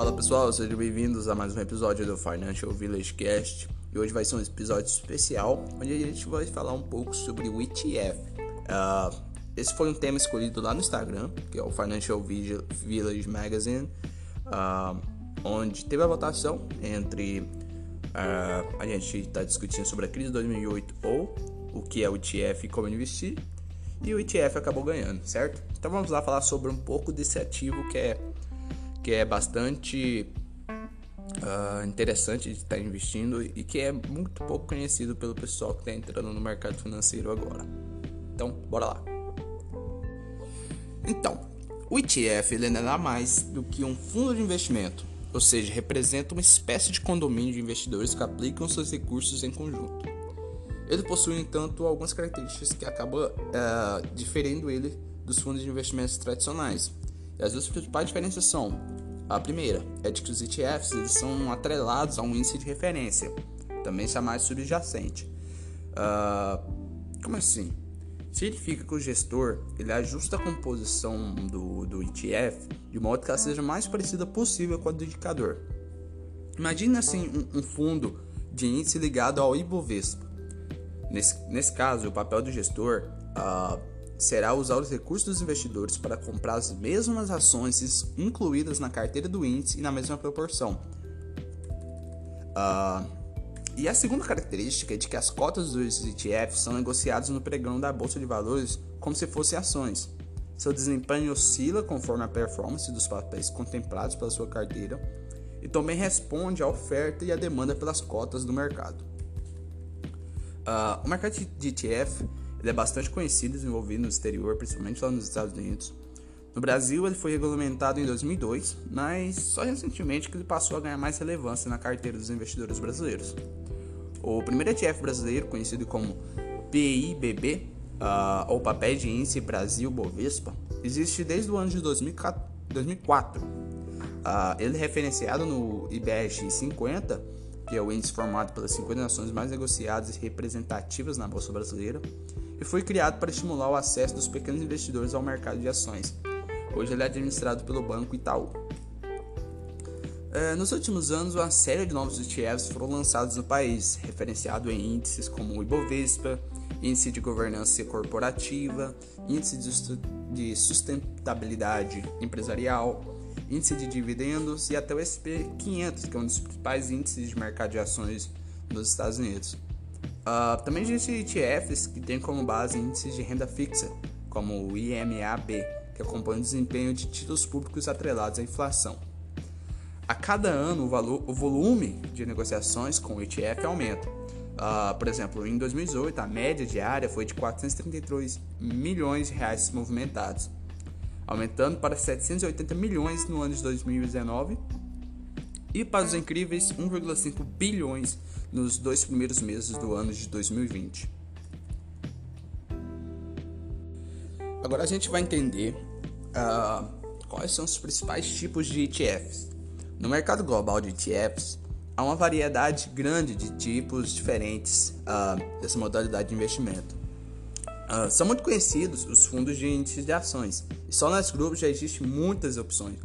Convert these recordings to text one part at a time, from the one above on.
Fala pessoal, sejam bem-vindos a mais um episódio do Financial Village Cast. E hoje vai ser um episódio especial onde a gente vai falar um pouco sobre o ETF. Uh, ah, esse foi um tema escolhido lá no Instagram, que é o Financial Village Magazine, uh, onde teve a votação entre uh, a gente está discutindo sobre a crise de 2008 ou o que é o ETF e como investir. E o ETF acabou ganhando, certo? Então vamos lá falar sobre um pouco desse ativo que é que é bastante uh, interessante de estar investindo e que é muito pouco conhecido pelo pessoal que está entrando no mercado financeiro agora. Então, bora lá. Então, o ETF ele é nada mais do que um fundo de investimento, ou seja, representa uma espécie de condomínio de investidores que aplicam seus recursos em conjunto. Ele possui, entanto, algumas características que acabam uh, diferindo ele dos fundos de investimentos tradicionais. E as duas principais diferenças são: a primeira é de que os ETFs eles são atrelados a um índice de referência, também chamado subjacente. Uh, como assim? Significa que o gestor ele ajusta a composição do, do ETF de modo que ela seja mais parecida possível com a do indicador. Imagine assim um, um fundo de índice ligado ao Ibovespa. Nesse, nesse caso, o papel do gestor uh, será usar os recursos dos investidores para comprar as mesmas ações incluídas na carteira do índice e na mesma proporção. Uh, e a segunda característica é de que as cotas dos ETFs são negociadas no pregão da bolsa de valores como se fossem ações. Seu desempenho oscila conforme a performance dos papéis contemplados pela sua carteira e também responde à oferta e à demanda pelas cotas do mercado. Uh, o mercado de ETF ele é bastante conhecido e desenvolvido no exterior, principalmente lá nos Estados Unidos. No Brasil, ele foi regulamentado em 2002, mas só recentemente que ele passou a ganhar mais relevância na carteira dos investidores brasileiros. O primeiro ETF brasileiro, conhecido como PIBB, uh, ah, ou Papel de Índice Brasil Bovespa, existe desde o ano de 2004. Uh, ele é referenciado no IBRX 50, que é o índice formado pelas 50 nações mais negociadas e representativas na Bolsa Brasileira, e foi criado para estimular o acesso dos pequenos investidores ao mercado de ações. Hoje ele é administrado pelo Banco Itaú. É, nos últimos anos, uma série de novos ETFs foram lançados no país, referenciado em índices como o Ibovespa, Índice de Governança Corporativa, Índice de Sustentabilidade Empresarial, Índice de Dividendos e até o SP500, que é um dos principais índices de mercado de ações nos Estados Unidos. Uh, também existem ETFs que têm como base índices de renda fixa, como o IMAB, que acompanha o desempenho de títulos públicos atrelados à inflação. A cada ano, o, valor, o volume de negociações com o ETF aumenta. Uh, por exemplo, em 2018, a média diária foi de 433 milhões de reais movimentados, aumentando para 780 milhões no ano de 2019 e para os incríveis 1,5 bilhões nos dois primeiros meses do ano de 2020. Agora a gente vai entender uh, quais são os principais tipos de ETFs. No mercado global de ETFs, há uma variedade grande de tipos diferentes uh, dessa modalidade de investimento. Uh, são muito conhecidos os fundos de índices de ações, só nas grupos já existem muitas opções.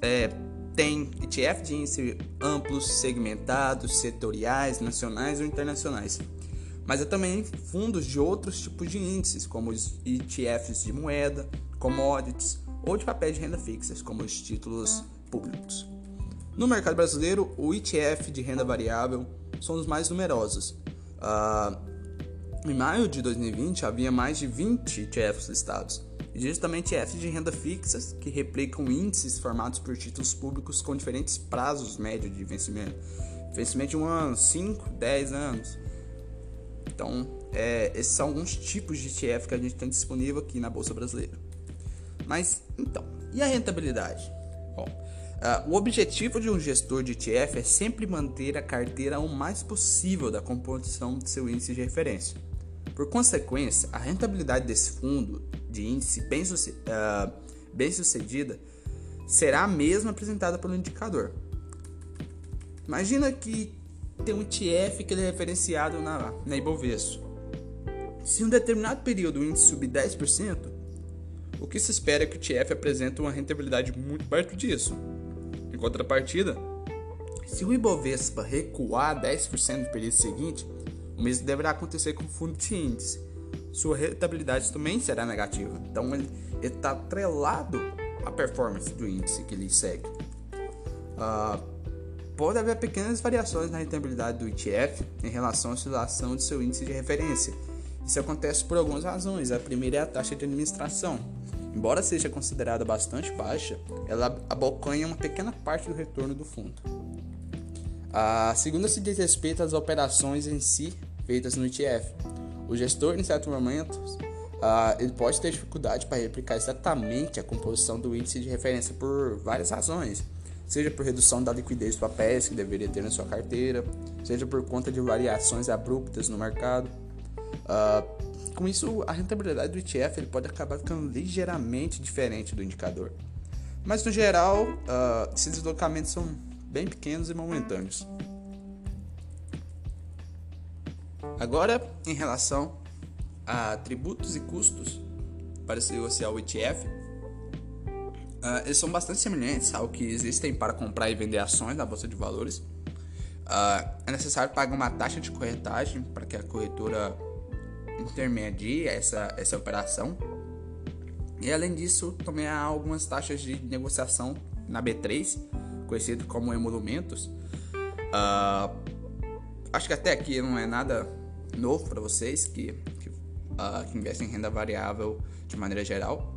É, tem ETF de índice amplos, segmentados, setoriais, nacionais ou internacionais. Mas há também fundos de outros tipos de índices, como os ETFs de moeda, commodities ou de papéis de renda fixas, como os títulos públicos. No mercado brasileiro, o ETF de renda variável são os mais numerosos. Uh, em maio de 2020, havia mais de 20 ETFs listados. Também ETFs de renda fixas que replicam índices formados por títulos públicos com diferentes prazos médios de vencimento. Vencimento de um ano, 5, 10 anos. Então, é, esses são alguns tipos de ETF que a gente tem disponível aqui na Bolsa Brasileira. Mas, então, e a rentabilidade? Bom, uh, o objetivo de um gestor de ETF é sempre manter a carteira o mais possível da composição de seu índice de referência. Por consequência, a rentabilidade desse fundo de índice bem, uh, bem sucedida será a mesma apresentada pelo indicador. Imagina que tem um ETF que é referenciado na, na Ibovespa. Se em um determinado período o índice subir 10%, o que se espera é que o ETF apresente uma rentabilidade muito perto disso. Em contrapartida, se o Ibovespa recuar 10% no período seguinte, o mesmo deverá acontecer com o fundo de índice. Sua rentabilidade também será negativa. Então ele está atrelado à performance do índice que ele segue. Uh, pode haver pequenas variações na rentabilidade do ETF em relação à oscilação de seu índice de referência. Isso acontece por algumas razões. A primeira é a taxa de administração. Embora seja considerada bastante baixa, ela abocanha uma pequena parte do retorno do fundo. A segunda se diz respeito às operações em si feitas no ETF. O gestor, em certos momentos, uh, ele pode ter dificuldade para replicar exatamente a composição do índice de referência por várias razões, seja por redução da liquidez de papéis que deveria ter na sua carteira, seja por conta de variações abruptas no mercado. Uh, com isso, a rentabilidade do ETF ele pode acabar ficando ligeiramente diferente do indicador. Mas no geral, uh, esses deslocamentos são bem pequenos e momentâneos. Agora, em relação a tributos e custos para se negociar o ETF, uh, ah, eles são bastante semelhantes ao que existem para comprar e vender ações na bolsa de valores. Uh, é necessário pagar uma taxa de corretagem para que a corretora intermedie essa, essa operação. E além disso, também há algumas taxas de negociação na B3 conhecido como emolumentos. Uh, acho que até aqui não é nada novo para vocês que, que, uh, que investem em renda variável de maneira geral.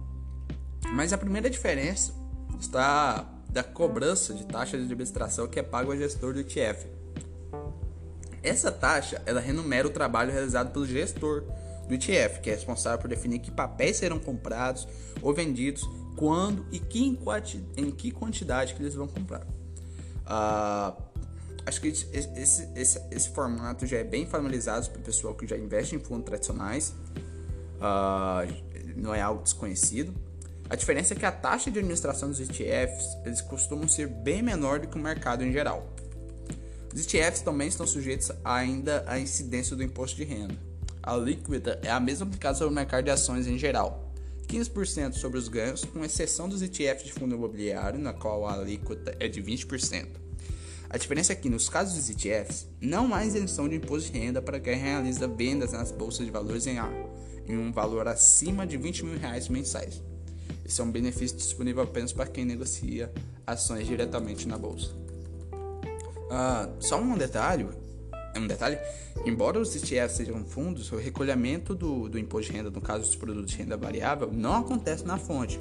Mas a primeira diferença está da cobrança de taxa de administração que é pago ao gestor do ETF. Essa taxa ela renumera o trabalho realizado pelo gestor do ETF, que é responsável por definir que papéis serão comprados ou vendidos quando e que em, em que quantidade que eles vão comprar. Uh, acho que esse, esse, esse, formato já é bem formalizado para o pessoal que já investe em fundos tradicionais. Uh, não é algo desconhecido. A diferença é que a taxa de administração dos ETFs eles costumam ser bem menor do que o mercado em geral. Os ETFs também estão sujeitos ainda à incidência do imposto de renda. A líquida é a mesma aplicada sobre o mercado de ações em geral. 15% sobre os ganhos, com exceção dos ETFs de fundo imobiliário, na qual a alíquota é de 20%. A diferença é que, nos casos dos ETFs, não há isenção de imposto de renda para quem realiza vendas nas bolsas de valores em, em um valor acima de 20 mil reais mensais. Esse é um benefício disponível apenas para quem negocia ações diretamente na bolsa. Uh, só um detalhe, um detalhe, embora os ETFs sejam fundos, o recolhimento do, do imposto de renda, no caso dos produtos de renda variável, não acontece na fonte.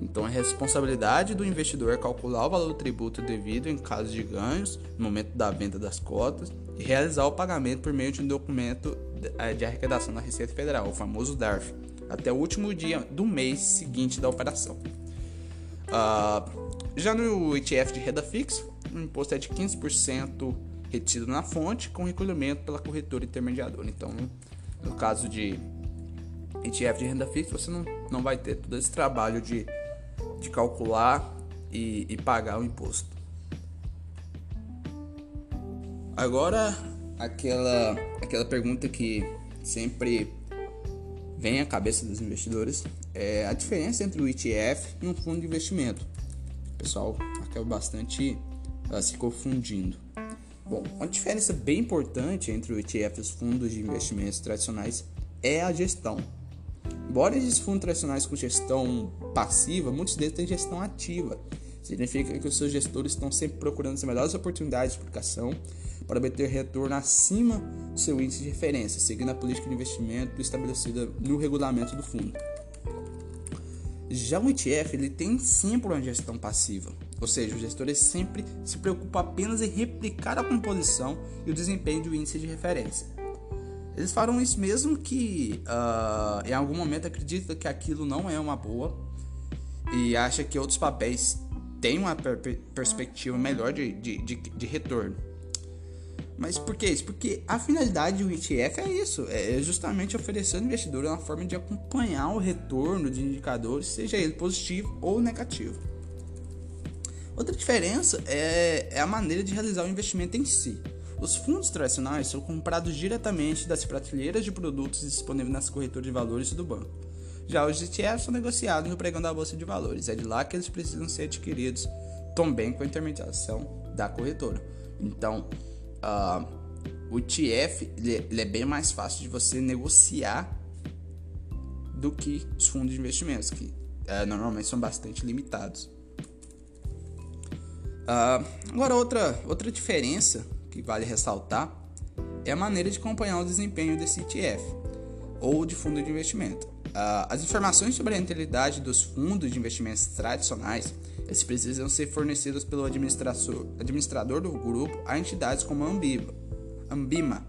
Então, é responsabilidade do investidor calcular o valor do tributo devido em caso de ganhos no momento da venda das cotas e realizar o pagamento por meio de um documento de eh, arrecadação da Receita Federal, o famoso DARF, até o último dia do mês seguinte da operação. Uh, já no ETF de renda fixa, o imposto é de 15% retido na fonte com recolhimento pela corretora intermediadora. Então, no caso de ETF de renda fixa, você não, não vai ter todo esse trabalho de, de calcular e, e pagar o imposto. Agora, aquela, aquela pergunta que sempre vem à cabeça dos investidores é a diferença entre o ETF e um fundo de investimento. O pessoal acaba bastante uh, se confundindo. Bom, uma diferença bem importante entre o ETF e os fundos de investimentos tradicionais é a gestão. Embora esses fundos tradicionais com gestão passiva, muitos deles têm gestão ativa. Significa que os seus gestores estão sempre procurando as melhores oportunidades de aplicação para obter retorno acima do seu índice de referência, seguindo a política de investimento estabelecida no regulamento do fundo. Já o ETF ele tem sempre uma gestão passiva. Ou seja, o gestor sempre se preocupa apenas em replicar a composição e o desempenho do índice de referência. Eles farão isso mesmo que uh, em algum momento acredita que aquilo não é uma boa e acha que outros papéis têm uma per perspectiva melhor de, de, de, de, retorno. Mas por que isso? Porque a finalidade do ETF é isso, é justamente oferecer ao investidor uma forma de acompanhar o retorno de indicadores, seja ele positivo ou negativo. Outra diferença é, é a maneira de realizar o investimento em si. Os fundos tradicionais são comprados diretamente das prateleiras de produtos disponíveis nas corretoras de valores do banco. Já os ETFs são negociados no pregão da bolsa de valores, é de lá que eles precisam ser adquiridos também com a intermediação da corretora. Então, uh, o ETF ele, ele é bem mais fácil de você negociar do que os fundos de investimentos, que uh, normalmente são bastante limitados. Uh, agora, outra, outra diferença que vale ressaltar é a maneira de acompanhar o desempenho desse ETF ou de fundo de investimento. Uh, as informações sobre a rentabilidade dos fundos de investimentos tradicionais eles precisam ser fornecidas pelo administrador, do grupo a entidades como a Ambiva, Ambima,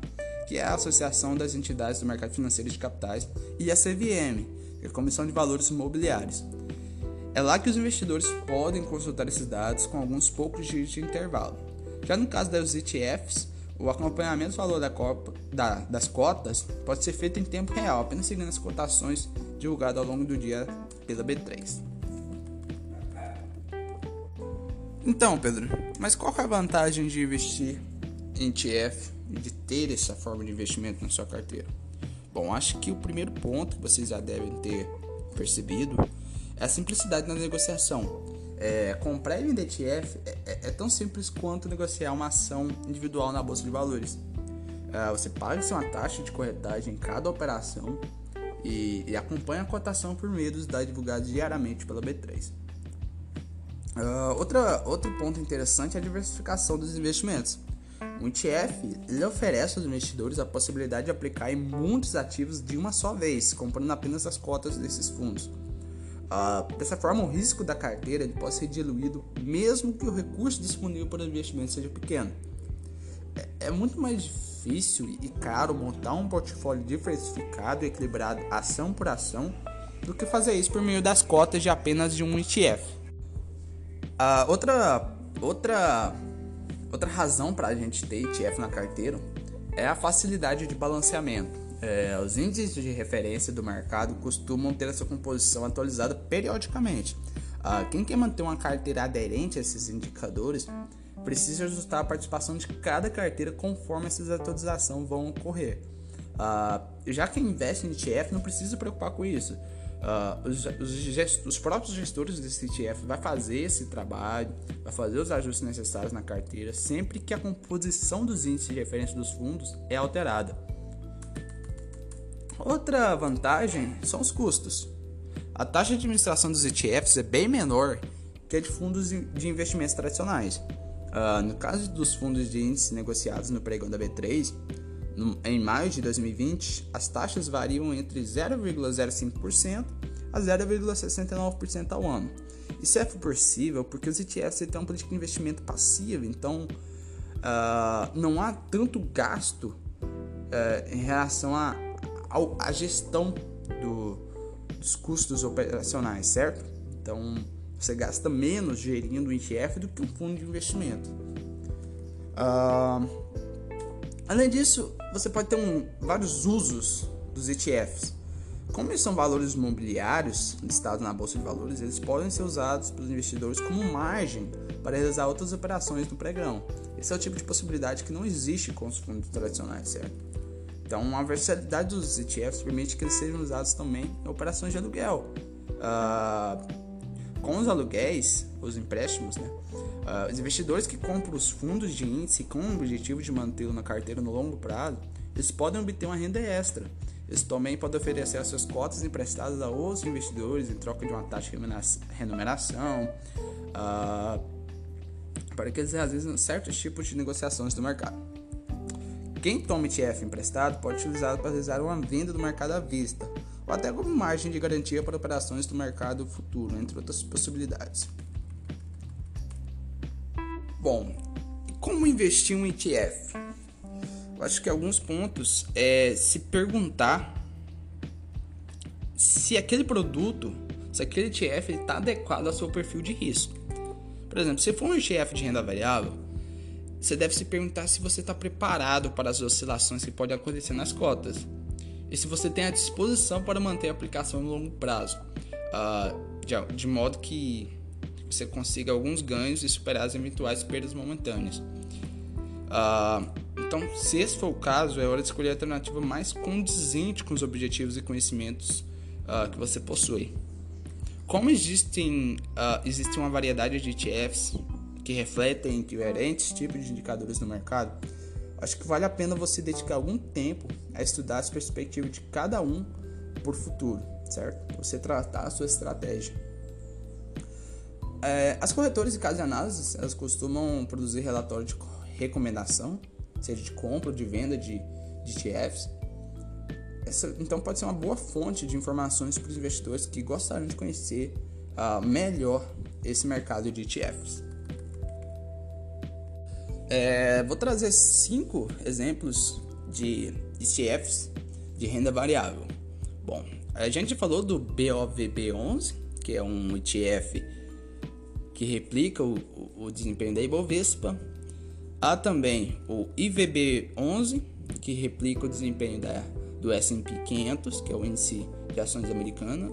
que é a Associação das Entidades do Mercado Financeiro de Capitais, e a CVM, que é a Comissão de Valores Imobiliários. É lá que os investidores podem consultar esses dados com alguns poucos dias de intervalo. Já no caso dos ETFs, o acompanhamento do valor da copa, da, das cotas pode ser feito em tempo real, apenas seguindo as cotações divulgadas ao longo do dia pela B3. Então, Pedro, mas qual é a vantagem de investir em ETF e de ter essa forma de investimento na sua carteira? Bom, acho que o primeiro ponto que vocês já devem ter percebido é a simplicidade na negociação. É, comprar e vender ETF é, é, é, tão simples quanto negociar uma ação individual na bolsa de valores. É, você paga uma taxa de corretagem em cada operação e, e acompanha a cotação por meio dos dados divulgados diariamente pela B3. Uh, outra, outro ponto interessante é a diversificação dos investimentos. O ETF ele oferece aos investidores a possibilidade de aplicar em muitos ativos de uma só vez, comprando apenas as cotas desses fundos. Uh, dessa forma, o risco da carteira ele pode ser diluído mesmo que o recurso disponível para o investimento seja pequeno. É, é muito mais difícil e caro montar um portfólio diversificado e equilibrado ação por ação do que fazer isso por meio das cotas de apenas de um ETF. A outra, outra, outra razão para a gente ter ETF na carteira é a facilidade de balanceamento. É, os índices de referência do mercado costumam ter a sua composição atualizada periodicamente. Ah, quem quer manter uma carteira aderente a esses indicadores precisa ajustar a participação de cada carteira conforme essas atualizações vão ocorrer. Ah, já quem investe em ETF não precisa se preocupar com isso. Uh, os, os, os, próprios gestores desse ETF vai fazer esse trabalho, vai fazer os ajustes necessários na carteira sempre que a composição dos índices de referência dos fundos é alterada. Outra vantagem são os custos. A taxa de administração dos ETFs é bem menor que a de fundos de investimentos tradicionais. Uh, no caso dos fundos de índice negociados no pregão da B3, em maio de 2020, as taxas variam entre 0,05% a 0,69% ao ano. Isso é possível porque os ETFs têm uma política de investimento passivo, então uh, não há tanto gasto uh, em relação à gestão do, dos custos operacionais, certo? Então você gasta menos gerindo o ETF do que um fundo de investimento. Uh, Além disso, você pode ter um, vários usos dos ETFs. Como eles são valores imobiliários listados na bolsa de valores, eles podem ser usados pelos investidores como margem para realizar outras operações no pregão. Esse é o tipo de possibilidade que não existe com os fundos tradicionais, certo? Então, a versatilidade dos ETFs permite que eles sejam usados também em operações de aluguel. Uh, com os aluguéis, os empréstimos, né? Uh, os investidores que compram os fundos de índice com o objetivo de mantê-lo na carteira no longo prazo, eles podem obter uma renda extra. Eles também podem oferecer as suas cotas emprestadas a outros investidores em troca de uma taxa de remuneração, uh, para que eles realizem certos tipos de negociações do mercado. Quem toma ETF emprestado pode utilizá-lo para realizar uma venda do mercado à vista, ou até como margem de garantia para operações do mercado futuro, entre outras possibilidades. Bom, como investir um ETF? Eu acho que alguns pontos é se perguntar se aquele produto, se aquele ETF está adequado ao seu perfil de risco. Por exemplo, se for um ETF de renda variável, você deve se perguntar se você está preparado para as oscilações que podem acontecer nas cotas e se você tem a disposição para manter a aplicação no longo prazo, uh, de, de modo que você consiga alguns ganhos e superar as eventuais perdas momentâneas. Uh, então, se esse for o caso, é hora de escolher a alternativa mais condizente com os objetivos e conhecimentos uh, que você possui. Como existem, uh, existe uma variedade de ETFs que refletem diferentes tipos de indicadores no mercado, acho que vale a pena você dedicar algum tempo a estudar as perspectivas de cada um por futuro, certo? Você tratar a sua estratégia. É, as corretoras de casa de análise, elas costumam produzir relatório de recomendação, seja de compra ou de venda de, de ETFs. Essa, então pode ser uma boa fonte de informações para os investidores que gostariam de conhecer uh, melhor esse mercado de ETFs. É, vou trazer cinco exemplos de ETFs de renda variável. Bom, a gente falou do BOVB11, que é um ETF que replica o, o desempenho da Ibovespa. Há também o IVB11, que replica o desempenho da, do S&P 500, que é o índice de ações americana.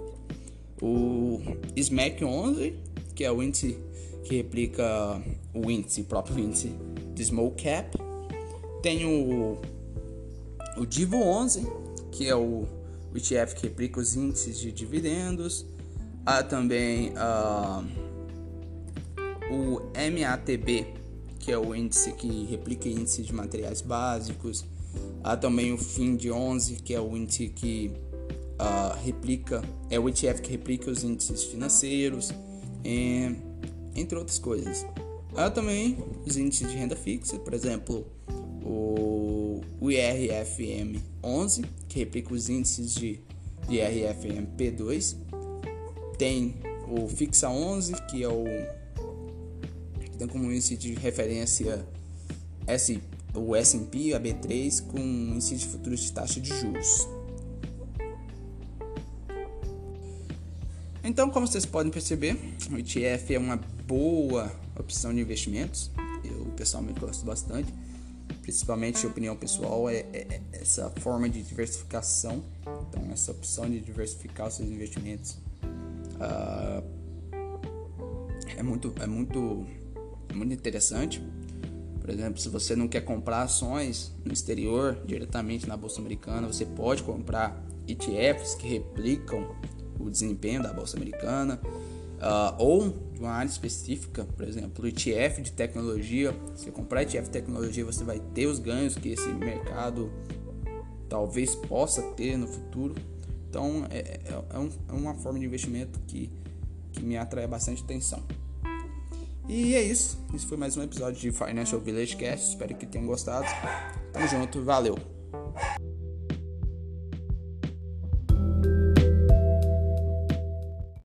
O SMAC 11, que é o índice que replica o índice, próprio índice de Small Cap. Tem o, o Divo 11, que é o, o ETF que replica os índices de dividendos. Há também uh, o MATB, que é o índice que replica índice de materiais básicos. Há também o FIND 11, que é o índice que uh, replica, é o ETF que replica os índices financeiros, e, entre outras coisas. Há também os índices de renda fixa, por exemplo, o, o IRFM 11, que replica os índices de, de IRFM P2. Tem o Fixa 11, que é o tem como índice de referência S, o S&P, a B3, com índice de futuros de taxa de juros. Então, como vocês podem perceber, o ETF é uma boa opção de investimentos. Eu pessoalmente gosto bastante, principalmente opinião pessoal é, é, é, essa forma de diversificação. Então, essa opção de diversificar os seus investimentos uh, é muito, é muito, é muito interessante. Por exemplo, se você não quer comprar ações no exterior diretamente na bolsa americana, você pode comprar ETFs que replicam o desempenho da bolsa americana, uh, ou de uma área específica, por exemplo, o ETF de tecnologia. Se comprar ETF de tecnologia, você vai ter os ganhos que esse mercado talvez possa ter no futuro. Então, é, é, é, um, é uma forma de investimento que, que me atrai bastante atenção. E é isso. Esse foi mais um episódio de Financial Village Cast. Espero que tenham gostado. Tamo junto. Valeu.